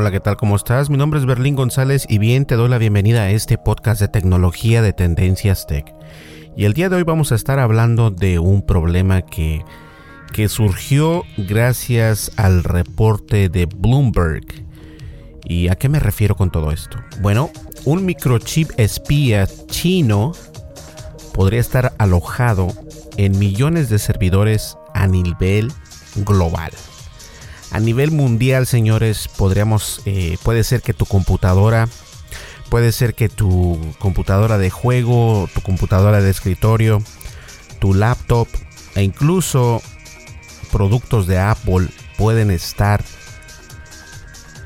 Hola, ¿qué tal? ¿Cómo estás? Mi nombre es Berlín González y bien te doy la bienvenida a este podcast de tecnología de Tendencias Tech. Y el día de hoy vamos a estar hablando de un problema que, que surgió gracias al reporte de Bloomberg. ¿Y a qué me refiero con todo esto? Bueno, un microchip espía chino podría estar alojado en millones de servidores a nivel global. A nivel mundial, señores, podríamos, eh, puede ser que tu computadora, puede ser que tu computadora de juego, tu computadora de escritorio, tu laptop e incluso productos de Apple pueden estar,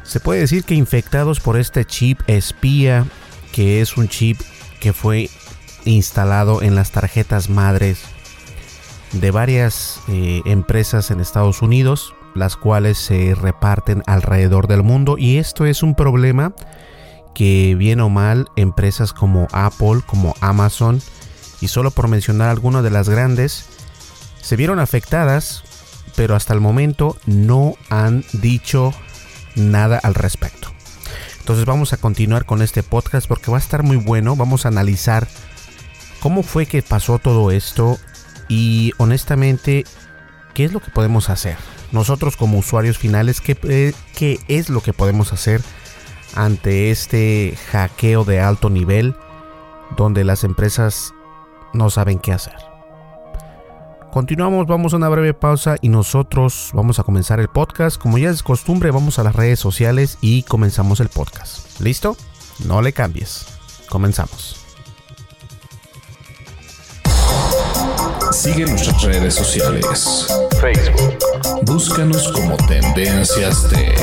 se puede decir que infectados por este chip espía, que es un chip que fue instalado en las tarjetas madres de varias eh, empresas en Estados Unidos las cuales se reparten alrededor del mundo. Y esto es un problema que bien o mal empresas como Apple, como Amazon y solo por mencionar algunas de las grandes se vieron afectadas, pero hasta el momento no han dicho nada al respecto. Entonces vamos a continuar con este podcast porque va a estar muy bueno, vamos a analizar cómo fue que pasó todo esto y honestamente qué es lo que podemos hacer nosotros como usuarios finales, ¿qué, ¿qué, es lo que podemos hacer ante este hackeo de alto nivel donde las empresas no saben qué hacer? Continuamos, vamos a una breve pausa y nosotros vamos a comenzar el podcast. Como ya es costumbre, vamos a las redes sociales y comenzamos el podcast. ¿Listo? No le cambies. Comenzamos. Sigue nuestras redes sociales. Facebook. Búscanos como Tendencias Tech.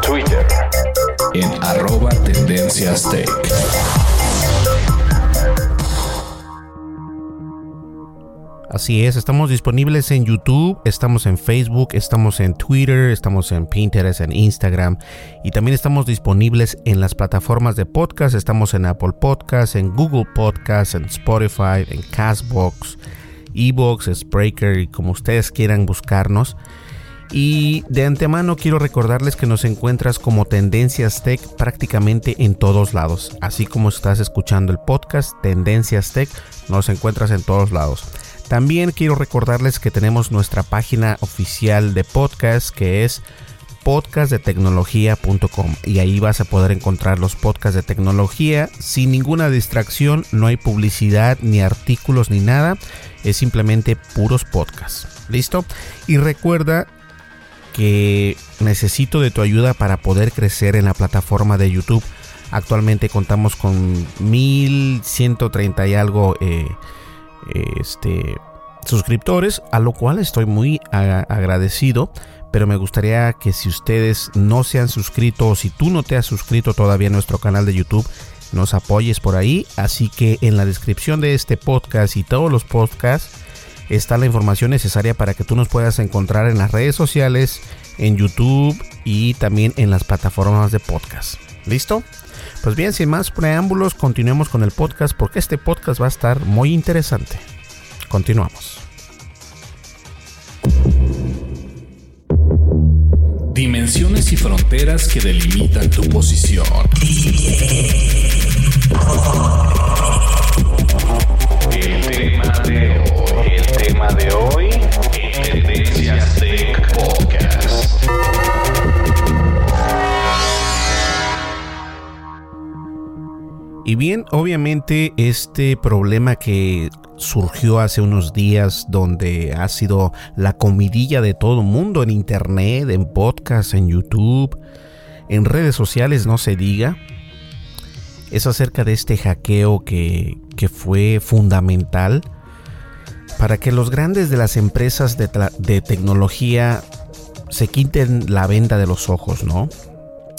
Twitter. En arroba Tendencias Tech. Así es, estamos disponibles en YouTube, estamos en Facebook, estamos en Twitter, estamos en Pinterest, en Instagram y también estamos disponibles en las plataformas de podcast, estamos en Apple Podcasts, en Google Podcasts, en Spotify, en Castbox, Ebox, Spreaker y como ustedes quieran buscarnos. Y de antemano quiero recordarles que nos encuentras como Tendencias Tech prácticamente en todos lados. Así como estás escuchando el podcast Tendencias Tech, nos encuentras en todos lados. También quiero recordarles que tenemos nuestra página oficial de podcast que es podcastdetecnología.com y ahí vas a poder encontrar los podcasts de tecnología sin ninguna distracción, no hay publicidad ni artículos ni nada, es simplemente puros podcasts. ¿Listo? Y recuerda que necesito de tu ayuda para poder crecer en la plataforma de YouTube. Actualmente contamos con 1130 y algo eh, este, suscriptores, a lo cual estoy muy agradecido. Pero me gustaría que si ustedes no se han suscrito o si tú no te has suscrito todavía a nuestro canal de YouTube, nos apoyes por ahí. Así que en la descripción de este podcast y todos los podcasts está la información necesaria para que tú nos puedas encontrar en las redes sociales, en YouTube y también en las plataformas de podcast. ¿Listo? Pues bien, sin más preámbulos, continuemos con el podcast porque este podcast va a estar muy interesante. Continuamos. Dimensiones y fronteras que delimitan tu posición. El tema de hoy, el tema de hoy, Tendencias Tech Y bien, obviamente este problema que surgió hace unos días donde ha sido la comidilla de todo el mundo en internet, en podcast, en YouTube, en redes sociales, no se diga, es acerca de este hackeo que, que fue fundamental para que los grandes de las empresas de, de tecnología se quiten la venda de los ojos, ¿no?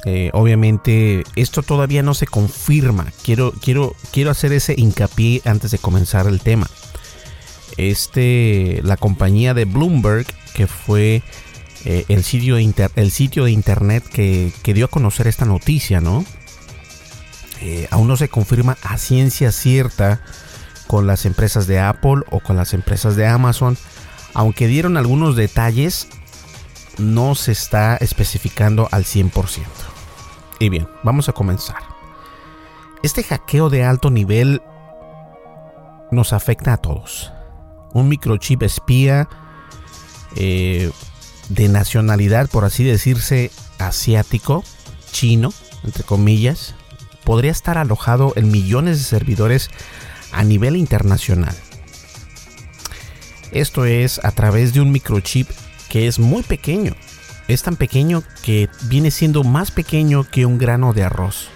Eh, obviamente esto todavía no se confirma. Quiero, quiero, quiero hacer ese hincapié antes de comenzar el tema. Este, la compañía de Bloomberg, que fue eh, el, sitio el sitio de internet que, dio a conocer esta noticia, ¿no? Eh, aún no se confirma a ciencia cierta con las empresas de Apple o con las empresas de Amazon. Aunque dieron algunos detalles, no se está especificando al 100%. Y bien, vamos a comenzar. Este hackeo de alto nivel nos afecta a todos. Un microchip espía eh, de nacionalidad, por así decirse, asiático, chino, entre comillas, podría estar alojado en millones de servidores a nivel internacional. Esto es a través de un microchip que es muy pequeño, es tan pequeño que viene siendo más pequeño que un grano de arroz.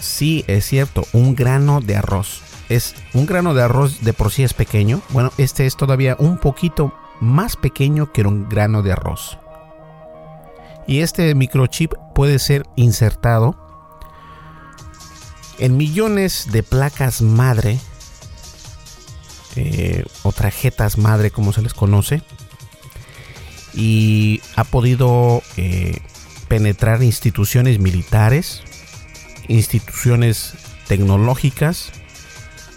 Sí, es cierto, un grano de arroz. Es un grano de arroz de por sí es pequeño. Bueno, este es todavía un poquito más pequeño que un grano de arroz. Y este microchip puede ser insertado en millones de placas madre eh, o tarjetas madre como se les conoce y ha podido eh, penetrar instituciones militares, instituciones tecnológicas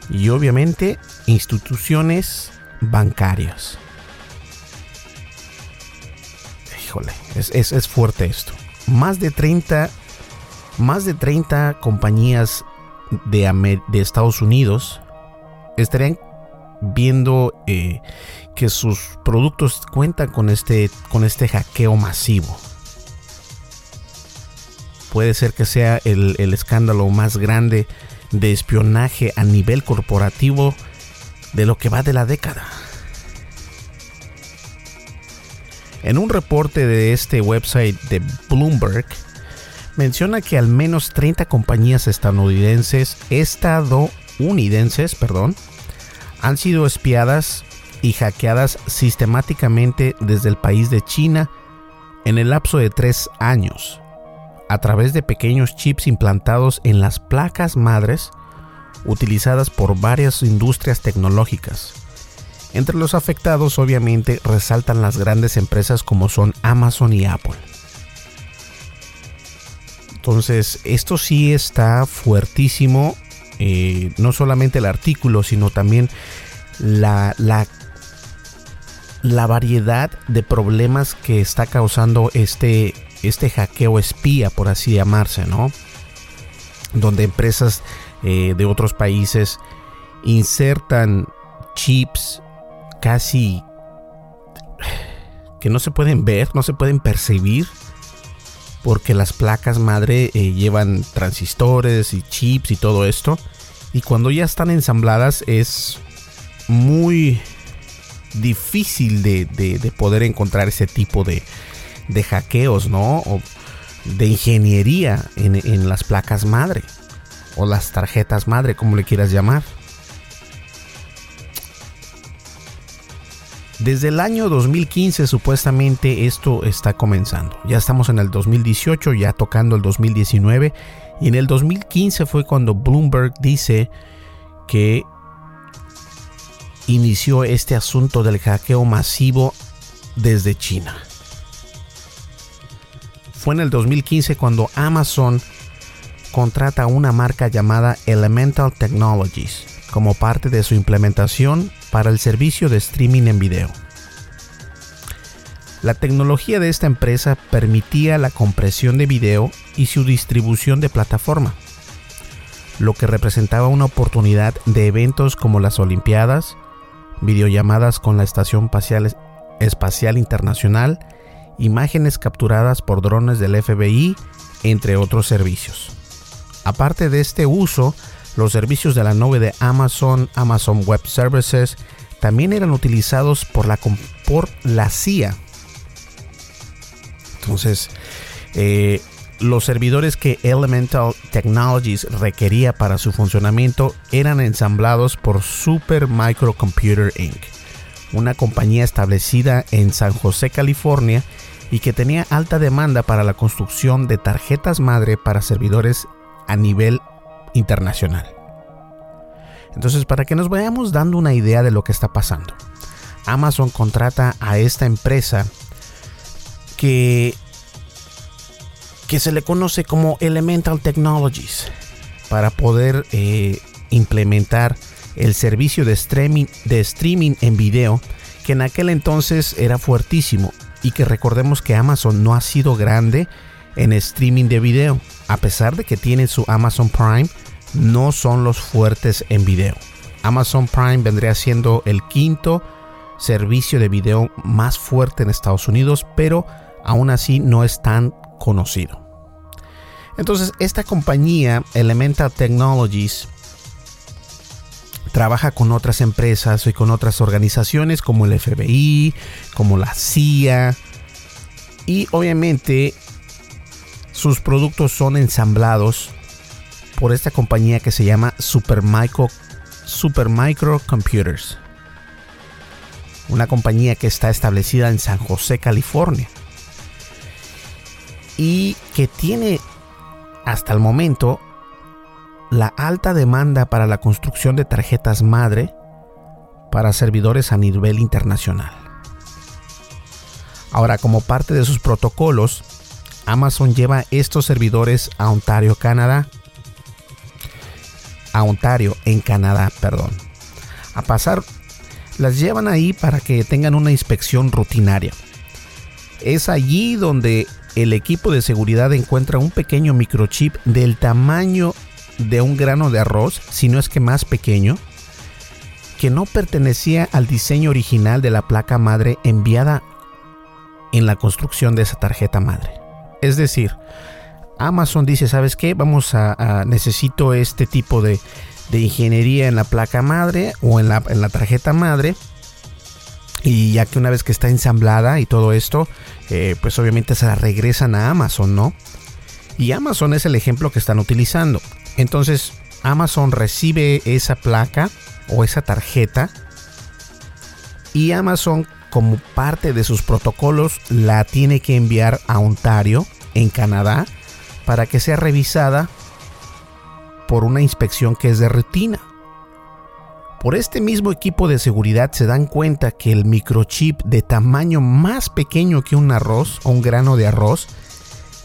y obviamente instituciones bancarias. Híjole, es, fuerte esto. Más de 30, más de 30 compañías de, de Estados Unidos estarían viendo eh, que sus productos cuentan con este, con este hackeo masivo. Puede ser que sea el, el escándalo más grande de espionaje a nivel corporativo de lo que va de la década. En un reporte de este website de Bloomberg, menciona que al menos 30 compañías estadounidenses, estadounidenses, perdón, han sido espiadas y hackeadas sistemáticamente desde el país de China en el lapso de tres años, a través de pequeños chips implantados en las placas madres utilizadas por varias industrias tecnológicas. Entre los afectados obviamente resaltan las grandes empresas como son Amazon y Apple. Entonces, esto sí está fuertísimo eh, no solamente el artículo, sino también la, la, la, variedad de problemas que está causando este, este hackeo espía, por así llamarse, ¿no? Donde empresas eh, de otros países insertan chips casi que no se pueden ver, no se pueden percibir, porque las placas madre eh, llevan transistores y chips y todo esto. Y cuando ya están ensambladas es muy difícil de, poder encontrar ese tipo de, de hackeos, ¿no? O de ingeniería en, en las placas madre o las tarjetas madre, como le quieras llamar. Desde el año 2015 supuestamente esto está comenzando. Ya estamos en el 2018, ya tocando el 2019. Y en el 2015 fue cuando Bloomberg dice que inició este asunto del hackeo masivo desde China. Fue en el 2015 cuando Amazon contrata una marca llamada Elemental Technologies como parte de su implementación para el servicio de streaming en video. La tecnología de esta empresa permitía la compresión de video y su distribución de plataforma, lo que representaba una oportunidad de eventos como las Olimpiadas, videollamadas con la Estación Espacial, Internacional, imágenes capturadas por drones del FBI, entre otros servicios. Aparte de este uso, los servicios de la nube de Amazon, Amazon Web Services, también eran utilizados por la, por la CIA. Entonces, eh, los servidores que Elemental Technologies requería para su funcionamiento eran ensamblados por Super Microcomputer Inc., una compañía establecida en San José, California, y que tenía alta demanda para la construcción de tarjetas madre para servidores a nivel internacional. Entonces, para que nos vayamos dando una idea de lo que está pasando, Amazon contrata a esta empresa que, que se le conoce como Elemental Technologies para poder eh, implementar el servicio de streaming, de streaming en video que en aquel entonces era fuertísimo y que recordemos que Amazon no ha sido grande en streaming de video a pesar de que tiene su Amazon Prime no son los fuertes en video. Amazon Prime vendría siendo el quinto servicio de video más fuerte en Estados Unidos, pero aún así no es tan conocido. Entonces, esta compañía, Elemental Technologies, trabaja con otras empresas y con otras organizaciones como el FBI, como la CIA, y obviamente sus productos son ensamblados por esta compañía que se llama Supermicro, Supermicro Computers. Una compañía que está establecida en San José, California. Y que tiene hasta el momento la alta demanda para la construcción de tarjetas madre para servidores a nivel internacional. Ahora, como parte de sus protocolos, Amazon lleva estos servidores a Ontario, Canadá, a Ontario, en Canadá, perdón. A pasar, las llevan ahí para que tengan una inspección rutinaria. Es allí donde el equipo de seguridad encuentra un pequeño microchip del tamaño de un grano de arroz, si no es que más pequeño, que no pertenecía al diseño original de la placa madre enviada en la construcción de esa tarjeta madre. Es decir, Amazon dice, ¿sabes qué? Vamos a, necesito este tipo de, ingeniería en la placa madre o en la, tarjeta madre. Y ya que una vez que está ensamblada y todo esto, eh, pues obviamente se la regresan a Amazon, ¿no? Y Amazon es el ejemplo que están utilizando. Entonces, Amazon recibe esa placa o esa tarjeta y Amazon como parte de sus protocolos la tiene que enviar a Ontario, en Canadá, para que sea revisada por una inspección que es de rutina. Por este mismo equipo de seguridad se dan cuenta que el microchip de tamaño más pequeño que un arroz o un grano de arroz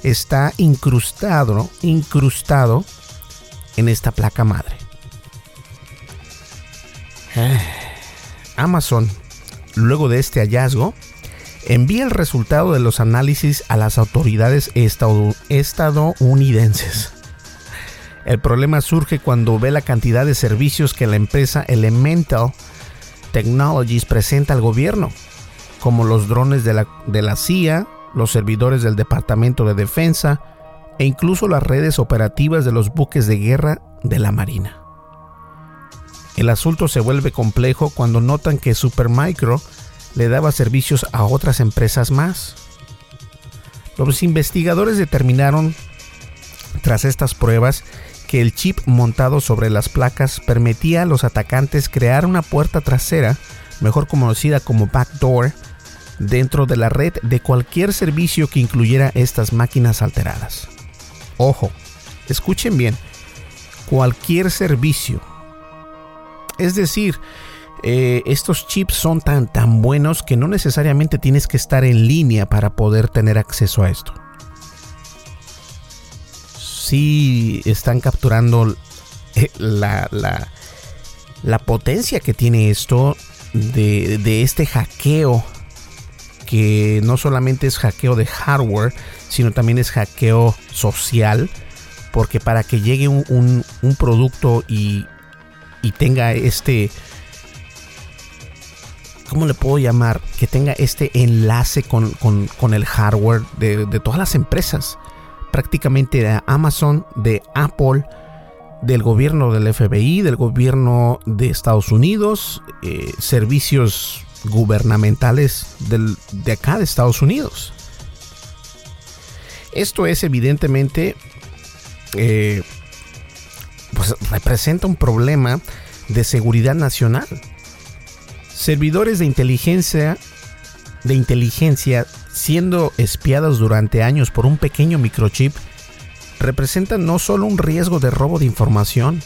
está incrustado, incrustado en esta placa madre. Amazon, luego de este hallazgo, envía el resultado de los análisis a las autoridades estadounidenses. El problema surge cuando ve la cantidad de servicios que la empresa Elemental Technologies presenta al gobierno, como los drones de la, CIA, los servidores del Departamento de Defensa e incluso las redes operativas de los buques de guerra de la Marina. El asunto se vuelve complejo cuando notan que Supermicro le daba servicios a otras empresas más. Los investigadores determinaron, tras estas pruebas, que el chip montado sobre las placas permitía a los atacantes crear una puerta trasera, mejor conocida como backdoor, dentro de la red de cualquier servicio que incluyera estas máquinas alteradas. Ojo, escuchen bien, cualquier servicio. Es decir, eh, estos chips son tan, tan buenos que no necesariamente tienes que estar en línea para poder tener acceso a esto. Si están capturando eh, la, la, potencia que tiene esto de, de este hackeo que no solamente es hackeo de hardware, sino también es hackeo social, porque para que llegue un, producto y, y, tenga este, ¿cómo le puedo llamar? Que tenga este enlace con, el hardware de, de, todas las empresas, prácticamente de Amazon, de Apple, del gobierno del FBI, del gobierno de Estados Unidos, eh, servicios gubernamentales de acá de Estados Unidos. Esto es evidentemente, eh, pues representa un problema de seguridad nacional. Servidores de inteligencia, de inteligencia siendo espiados durante años por un pequeño microchip representan no solo un riesgo de robo de información,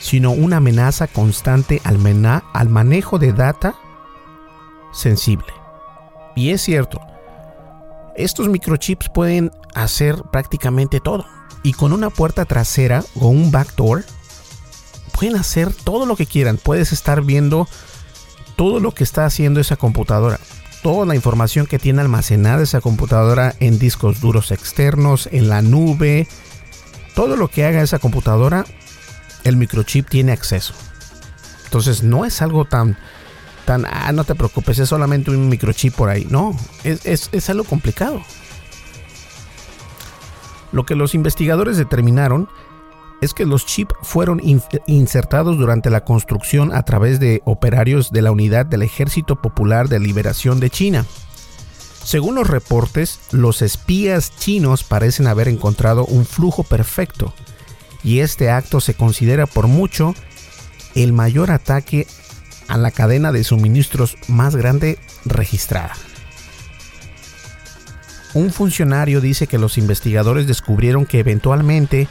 sino una amenaza constante al, al manejo de data sensible. Y es cierto, estos microchips pueden hacer prácticamente todo. Y con una puerta trasera o un backdoor, pueden hacer todo lo que quieran. Puedes estar viendo todo lo que está haciendo esa computadora. Toda la información que tiene almacenada esa computadora en discos duros externos, en la nube. Todo lo que haga esa computadora, el microchip tiene acceso. Entonces no es algo tan ah, no te preocupes, es solamente un microchip por ahí. No, es, algo complicado. Lo que los investigadores determinaron es que los chips fueron insertados durante la construcción a través de operarios de la unidad del Ejército Popular de Liberación de China. Según los reportes, los espías chinos parecen haber encontrado un flujo perfecto, y este acto se considera por mucho el mayor ataque a la cadena de suministros más grande registrada. Un funcionario dice que los investigadores descubrieron que eventualmente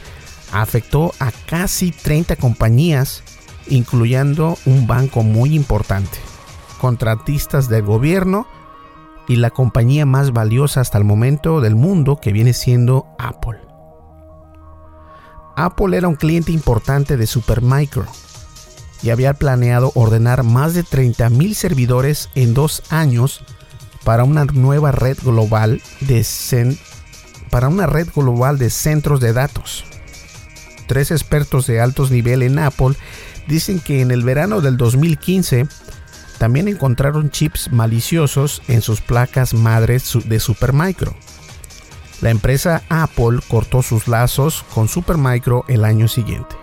afectó a casi 30 compañías, incluyendo un banco muy importante, contratistas del gobierno y la compañía más valiosa hasta el momento del mundo que viene siendo Apple. Apple era un cliente importante de Supermicro y había planeado ordenar más de 30.000 servidores en dos años para una nueva red global de red global de centros de datos. Tres expertos de altos nivel en Apple dicen que en el verano del 2015 también encontraron chips maliciosos en sus placas madres de Supermicro. La empresa Apple cortó sus lazos con Supermicro el año siguiente.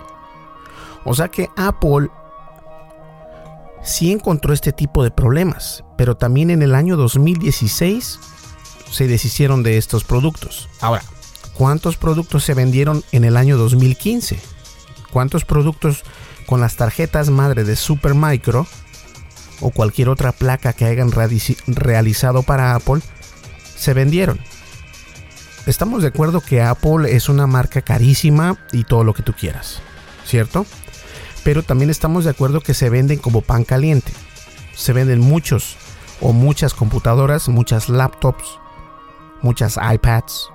O sea que Apple sí encontró este tipo de problemas, pero también en el año 2016 se deshicieron de estos productos. Ahora, ¿cuántos productos se vendieron en el año 2015? ¿Cuántos productos con las tarjetas madre de Supermicro o cualquier otra placa que hayan realizado para Apple se vendieron? Estamos de acuerdo que Apple es una marca carísima y todo lo que tú quieras, ¿cierto? pero también estamos de acuerdo que se venden como pan caliente. Se venden muchos o muchas computadoras, muchas laptops, muchas iPads.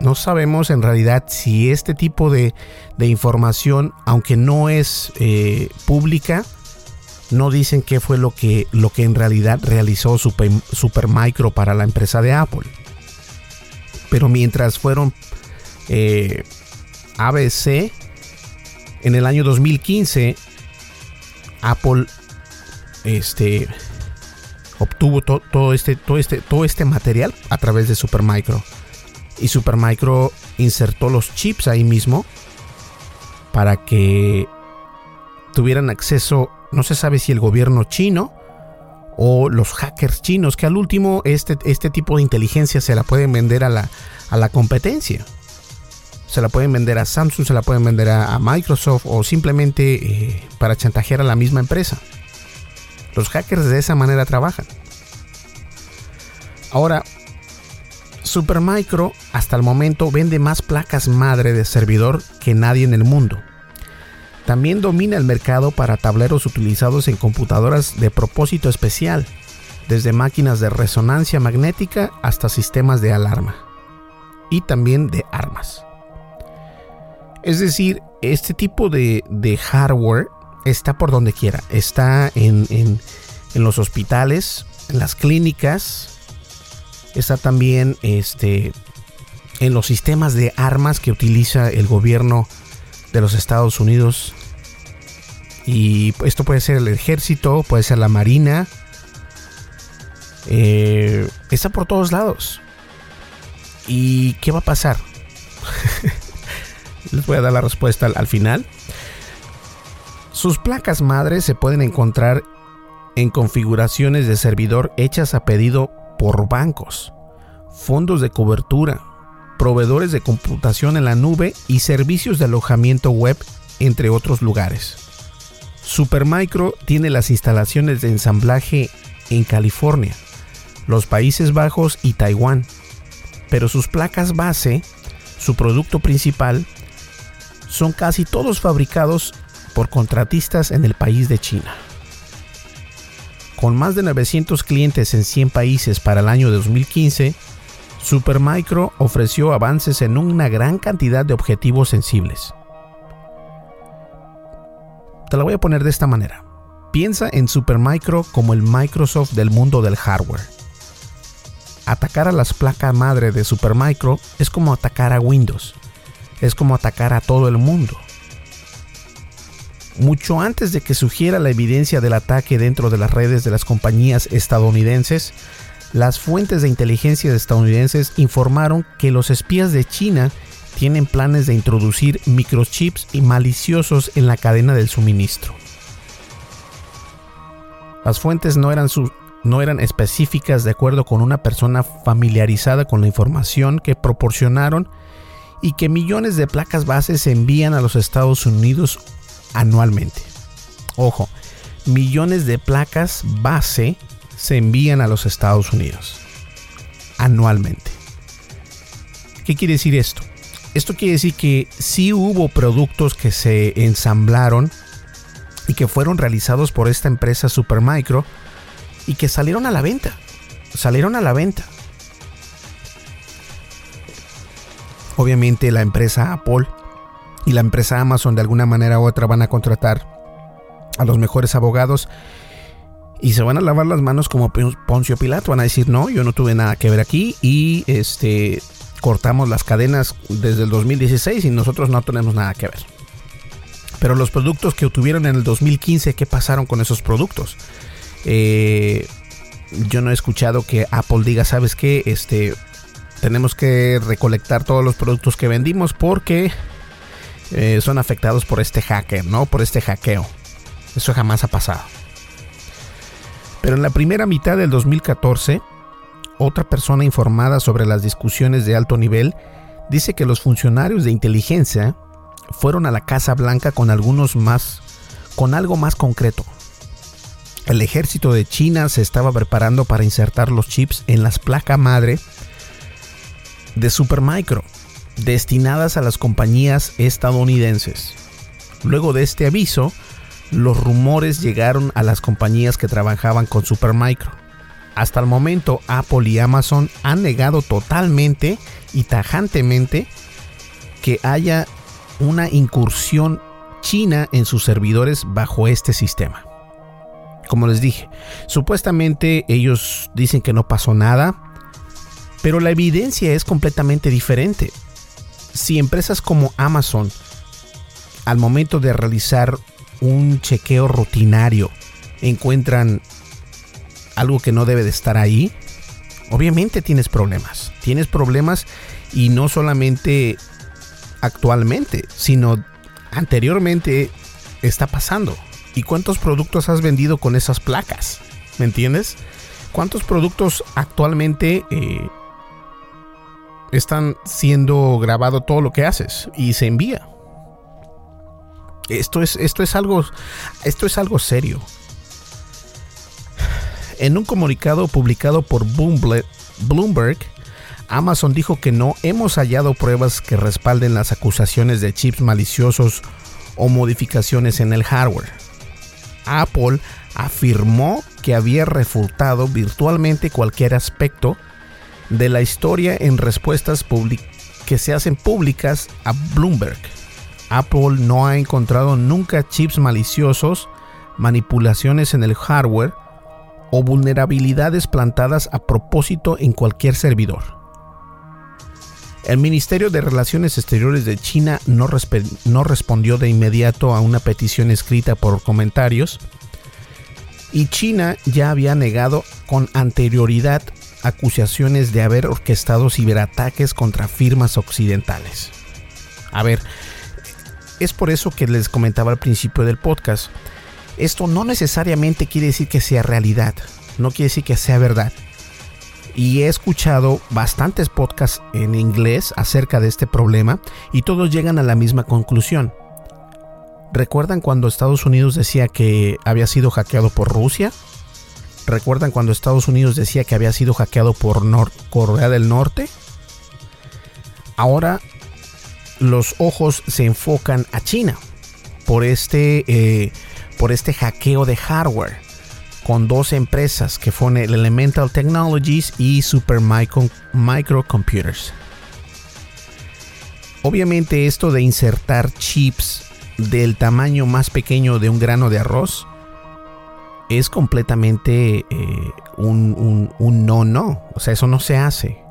No sabemos en realidad si este tipo de, información, aunque no es eh, pública, no dicen qué fue lo que, lo que en realidad realizó Super, Supermicro para la empresa de Apple. Pero mientras fueron eh, ABC, en el año 2015, Apple este, obtuvo todo, este, todo, este, todo este material a través de Supermicro. Y Supermicro insertó los chips ahí mismo para que tuvieran acceso, no se sabe si el gobierno chino o los hackers chinos, que al último este, este tipo de inteligencia se la pueden vender a la, a la competencia. Se la pueden vender a Samsung, se la pueden vender a, Microsoft o simplemente eh, para chantajear a la misma empresa. Los hackers de esa manera trabajan. Ahora, Supermicro hasta el momento vende más placas madre de servidor que nadie en el mundo. También domina el mercado para tableros utilizados en computadoras de propósito especial, desde máquinas de resonancia magnética hasta sistemas de alarma y también de armas. Es decir, este tipo de, hardware está por donde quiera. Está en, en, los hospitales, en las clínicas. Está también este, en los sistemas de armas que utiliza el gobierno de los Estados Unidos. Y esto puede ser el ejército, puede ser la marina. Eh, está por todos lados. ¿Y qué va a pasar? Les voy a dar la respuesta al, final. Sus placas madres se pueden encontrar en configuraciones de servidor hechas a pedido por bancos, fondos de cobertura, proveedores de computación en la nube y servicios de alojamiento web, entre otros lugares. Supermicro tiene las instalaciones de ensamblaje en California, los Países Bajos y Taiwán, pero sus placas base, su producto principal, son casi todos fabricados por contratistas en el país de China. Con más de 900 clientes en 100 países para el año 2015, Supermicro ofreció avances en una gran cantidad de objetivos sensibles. Te la voy a poner de esta manera. Piensa en Supermicro como el Microsoft del mundo del hardware. Atacar a las placas madre de Supermicro es como atacar a Windows. Es como atacar a todo el mundo. Mucho antes de que surgiera la evidencia del ataque dentro de las redes de las compañías estadounidenses, las fuentes de inteligencia estadounidenses informaron que los espías de China tienen planes de introducir microchips y maliciosos en la cadena del suministro. Las fuentes no eran, no eran específicas de acuerdo con una persona familiarizada con la información que proporcionaron y que millones de placas bases se envían a los Estados Unidos anualmente. Ojo, millones de placas base se envían a los Estados Unidos anualmente. ¿Qué quiere decir esto? Esto quiere decir que sí hubo productos que se ensamblaron y que fueron realizados por esta empresa Supermicro y que salieron a la venta. Salieron a la venta. Obviamente la empresa Apple y la empresa Amazon de alguna manera u otra van a contratar a los mejores abogados y se van a lavar las manos como Poncio Pilato. Van a decir, no, yo no tuve nada que ver aquí y este cortamos las cadenas desde el 2016 y nosotros no tenemos nada que ver. Pero los productos que obtuvieron en el 2015, ¿qué pasaron con esos productos? Eh, yo no he escuchado que Apple diga, ¿sabes qué? Este, tenemos que recolectar todos los productos que vendimos porque eh, son afectados por este hacker, ¿no? Por este hackeo. Eso jamás ha pasado. Pero en la primera mitad del 2014, otra persona informada sobre las discusiones de alto nivel dice que los funcionarios de inteligencia fueron a la Casa Blanca con algunos más con algo más concreto. El ejército de China se estaba preparando para insertar los chips en las placas madre de Supermicro destinadas a las compañías estadounidenses. Luego de este aviso, los rumores llegaron a las compañías que trabajaban con Supermicro. Hasta el momento, Apple y Amazon han negado totalmente y tajantemente que haya una incursión china en sus servidores bajo este sistema. Como les dije, supuestamente ellos dicen que no pasó nada, pero la evidencia es completamente diferente. Si empresas como Amazon, al momento de realizar un chequeo rutinario encuentran algo que no debe de estar ahí, obviamente tienes problemas. Tienes problemas y no solamente actualmente, sino anteriormente está pasando. ¿Y cuántos productos has vendido con esas placas? ¿Me entiendes? ¿Cuántos productos actualmente eh, están siendo grabado todo lo que haces y se envía? Esto es, esto es algo, esto es algo serio. En un comunicado publicado por Bloomberg, Amazon dijo que no hemos hallado pruebas que respalden las acusaciones de chips maliciosos o modificaciones en el hardware. Apple afirmó que había refutado virtualmente cualquier aspecto de la historia en respuestas que se hacen públicas a Bloomberg. Apple no ha encontrado nunca chips maliciosos, manipulaciones en el hardware o vulnerabilidades plantadas a propósito en cualquier servidor. El Ministerio de Relaciones Exteriores de China no, no, respondió de inmediato a una petición escrita por comentarios y China ya había negado con anterioridad acusaciones de haber orquestado ciberataques contra firmas occidentales. A ver, es por eso que les comentaba al principio del podcast. Esto no necesariamente quiere decir que sea realidad, no quiere decir que sea verdad. Y he escuchado bastantes podcasts en inglés acerca de este problema y todos llegan a la misma conclusión. ¿Recuerdan cuando Estados Unidos decía que había sido hackeado por Rusia? ¿Recuerdan cuando Estados Unidos decía que había sido hackeado por Corea del Norte? Ahora los ojos se enfocan a China por este, eh, por este hackeo de hardware con dos empresas que fueron el Elemental Technologies y Super Microcomputers. Obviamente esto de insertar chips del tamaño más pequeño de un grano de arroz es completamente eh, un, no no. O sea, eso no se hace.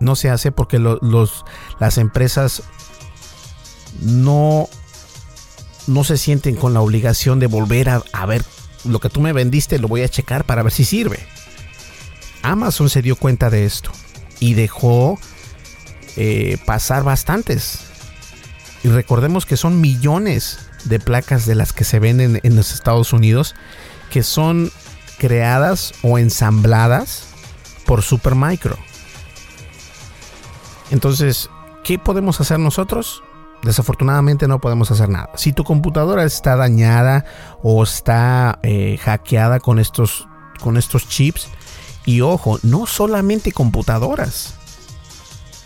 No se hace porque los, las empresas no, no se sienten con la obligación de volver a, a ver lo que tú me vendiste, lo voy a checar para ver si sirve. Amazon se dio cuenta de esto y dejó eh, pasar bastantes y recordemos que son millones de placas de las que se venden en los Estados Unidos que son creadas o ensambladas por Supermicro. Entonces, ¿qué podemos hacer nosotros? Desafortunadamente no podemos hacer nada. Si tu computadora está dañada o está eh, hackeada con estos, con estos chips, y ojo, no solamente computadoras,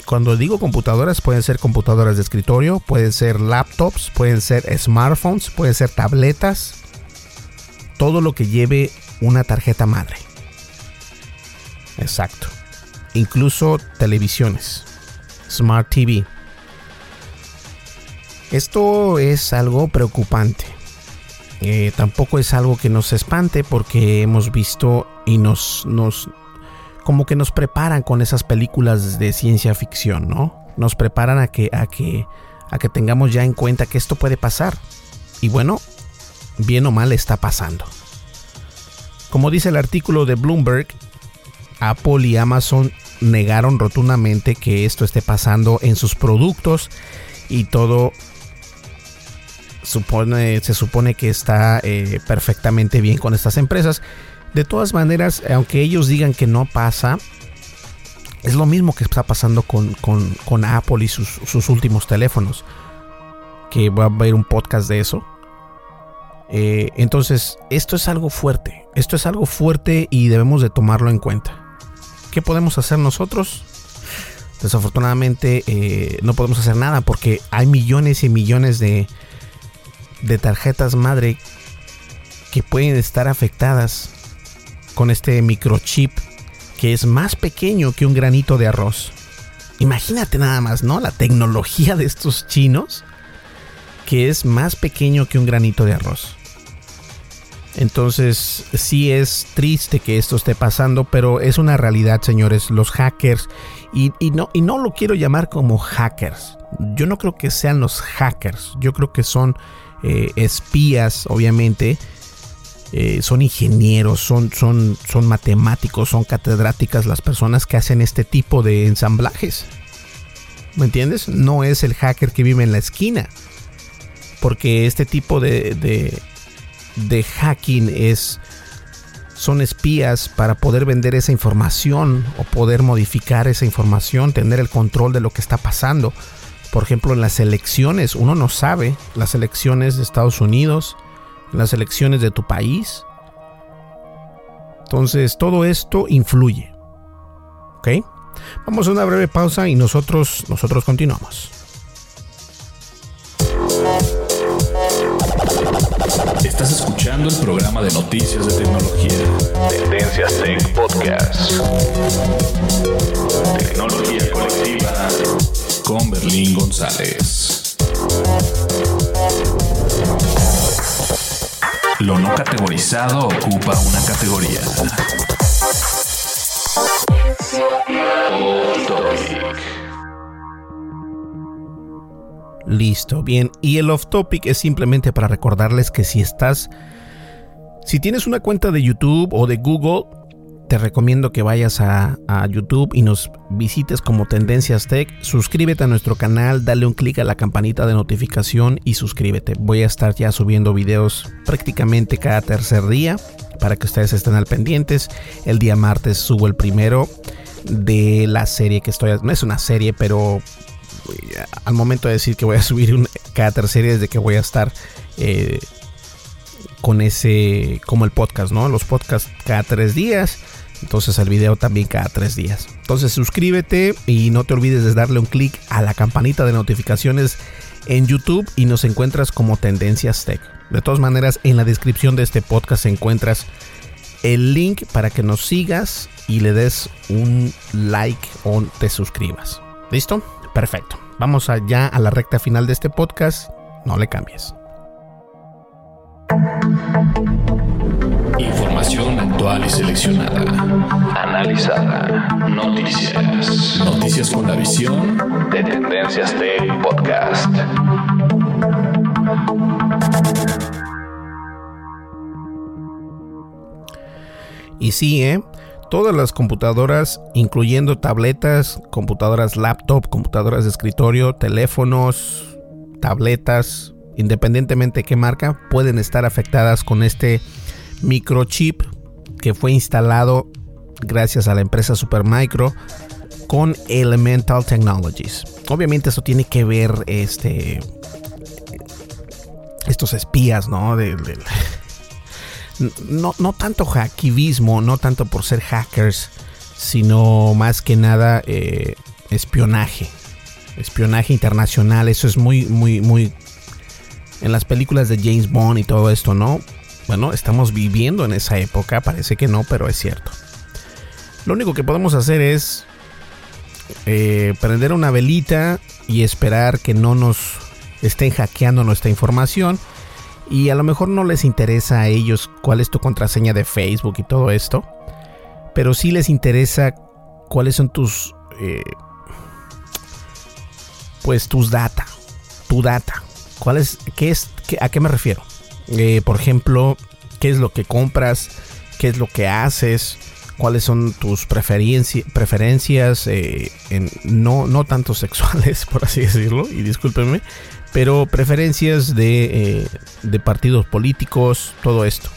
cuando digo computadoras, pueden ser computadoras de escritorio, pueden ser laptops, pueden ser smartphones, pueden ser tabletas, todo lo que lleve una tarjeta madre. Exacto. Incluso televisiones, Smart TV. Esto es algo preocupante. Eh, tampoco es algo que nos espante porque hemos visto y nos, nos, como que nos preparan con esas películas de ciencia ficción, ¿no? Nos preparan a que, a que, a que tengamos ya en cuenta que esto puede pasar. Y bueno, bien o mal está pasando. Como dice el artículo de Bloomberg, Apple y Amazon negaron rotundamente que esto esté pasando en sus productos y todo se supone que está eh, perfectamente bien con estas empresas. De todas maneras, aunque ellos digan que no pasa, es lo mismo que está pasando con, Apple y sus, últimos teléfonos. Que va a haber un podcast de eso. Eh, entonces, esto es algo fuerte. Esto es algo fuerte y debemos de tomarlo en cuenta. ¿Qué podemos hacer nosotros? Desafortunadamente eh, no podemos hacer nada porque hay millones y millones de, de tarjetas madre que pueden estar afectadas con este microchip que es más pequeño que un granito de arroz. Imagínate nada más, ¿no? La tecnología de estos chinos que es más pequeño que un granito de arroz. Entonces, sí es triste que esto esté pasando, pero es una realidad, señores. Los hackers, y, no, y no lo quiero llamar como hackers. Yo no creo que sean los hackers. Yo creo que son eh, espías, obviamente, eh, son ingenieros, son, son, son matemáticos, son catedráticas las personas que hacen este tipo de ensamblajes. ¿Me entiendes? No es el hacker que vive en la esquina. Porque este tipo de, de, hacking es son espías para poder vender esa información o poder modificar esa información, tener el control de lo que está pasando. Por ejemplo, en las elecciones, uno no sabe las elecciones de Estados Unidos, las elecciones de tu país. Entonces, todo esto influye. ¿Ok? Vamos a una breve pausa y nosotros, nosotros continuamos. Escuchando el programa de noticias de tecnología. Tendencias Tech Podcast. Tecnología colectiva con Berlín González. Lo no categorizado ocupa una categoría. Listo, bien. Y el off topic es simplemente para recordarles que si estás, si tienes una cuenta de YouTube o de Google, te recomiendo que vayas a, YouTube y nos visites como Tendencias Tech. Suscríbete a nuestro canal, dale un clic a la campanita de notificación y suscríbete. Voy a estar ya subiendo videos prácticamente cada tercer día para que ustedes estén al pendientes. El día martes subo el primero de la serie que estoy. No es una serie, pero al momento de decir que voy a subir un, cada tercera desde que voy a estar eh, con ese, como el podcast, ¿no? Los podcasts cada tres días. Entonces el video también cada tres días. Entonces suscríbete y no te olvides de darle un clic a la campanita de notificaciones en YouTube y nos encuentras como Tendencias Tech. De todas maneras, en la descripción de este podcast encuentras el link para que nos sigas y le des un like o te suscribas. ¿Listo? Perfecto. Vamos allá a la recta final de este podcast. No le cambies. Información actual y seleccionada. Analizada. Noticias. Noticias con la visión de Tendencias Tech Podcast. Y sí, ¿eh? todas las computadoras, incluyendo tabletas, computadoras laptop, computadoras de escritorio, teléfonos, tabletas, independientemente de qué marca, pueden estar afectadas con este microchip que fue instalado gracias a la empresa Supermicro con Elemental Technologies. Obviamente eso tiene que ver este estos espías, ¿no? no, no tanto hackivismo, no tanto por ser hackers, sino más que nada eh, espionaje. Espionaje internacional, eso es muy, muy, muy... En las películas de James Bond y todo esto, ¿no? Bueno, estamos viviendo en esa época, parece que no, pero es cierto. Lo único que podemos hacer es eh, prender una velita y esperar que no nos estén hackeando nuestra información y a lo mejor no les interesa a ellos cuál es tu contraseña de Facebook y todo esto, pero sí les interesa cuáles son tus, eh, pues tus data, tu data. ¿Cuál qué es, a qué me refiero? Eh, por ejemplo, qué es lo que compras, qué es lo que haces, cuáles son tus preferencias, eh, en, no, no tanto sexuales, por así decirlo, y discúlpenme, pero preferencias de, eh, de partidos políticos, todo esto.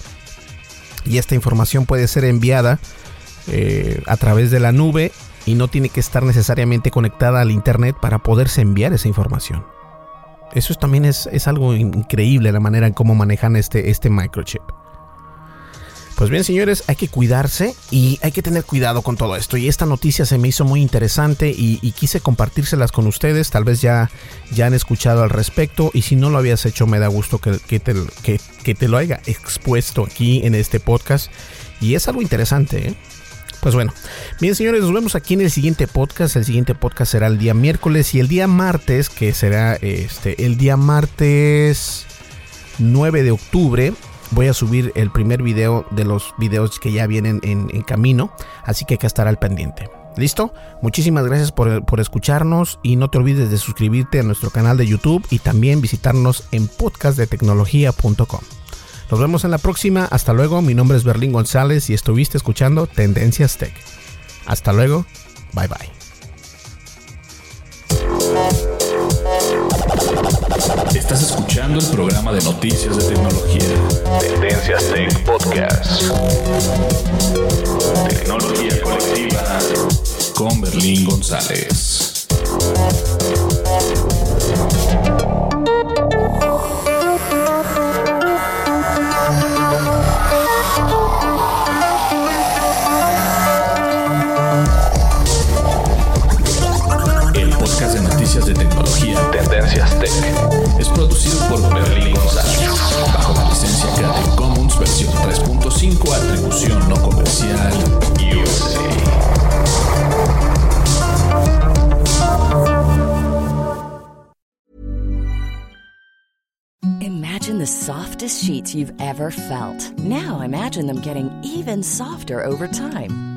Y esta información puede ser enviada a través de la nube y no tiene que estar necesariamente conectada al internet para poderse enviar esa información. Eso también es, es algo increíble la manera en cómo manejan este, este microchip. Pues bien, señores, hay que cuidarse y hay que tener cuidado con todo esto. Y esta noticia se me hizo muy interesante y, quise compartírselas con ustedes. Tal vez ya, ya han escuchado al respecto y si no lo habías hecho, me da gusto que, te, que, te, lo haya expuesto aquí en este podcast. Y es algo interesante, ¿eh? Pues bueno, bien señores, nos vemos aquí en el siguiente podcast. El siguiente podcast será el día miércoles y el día martes, que será este, el día martes 9 de octubre, voy a subir el primer video de los videos que ya vienen en, camino, así que hay que estar al pendiente. ¿Listo? Muchísimas gracias por, por, escucharnos y no te olvides de suscribirte a nuestro canal de YouTube y también visitarnos en podcastdetecnología.com. Nos vemos en la próxima. Hasta luego. Mi nombre es Berlín González y estuviste escuchando Tendencias Tech. Hasta luego. Bye bye. Estás escuchando el programa de noticias de tecnología. Tendencias Tech Podcast. Tecnología colectiva con Berlín González. 3.5 atribución no comercial USA. Imagine the softest sheets you've ever felt. Now imagine them getting even softer over time.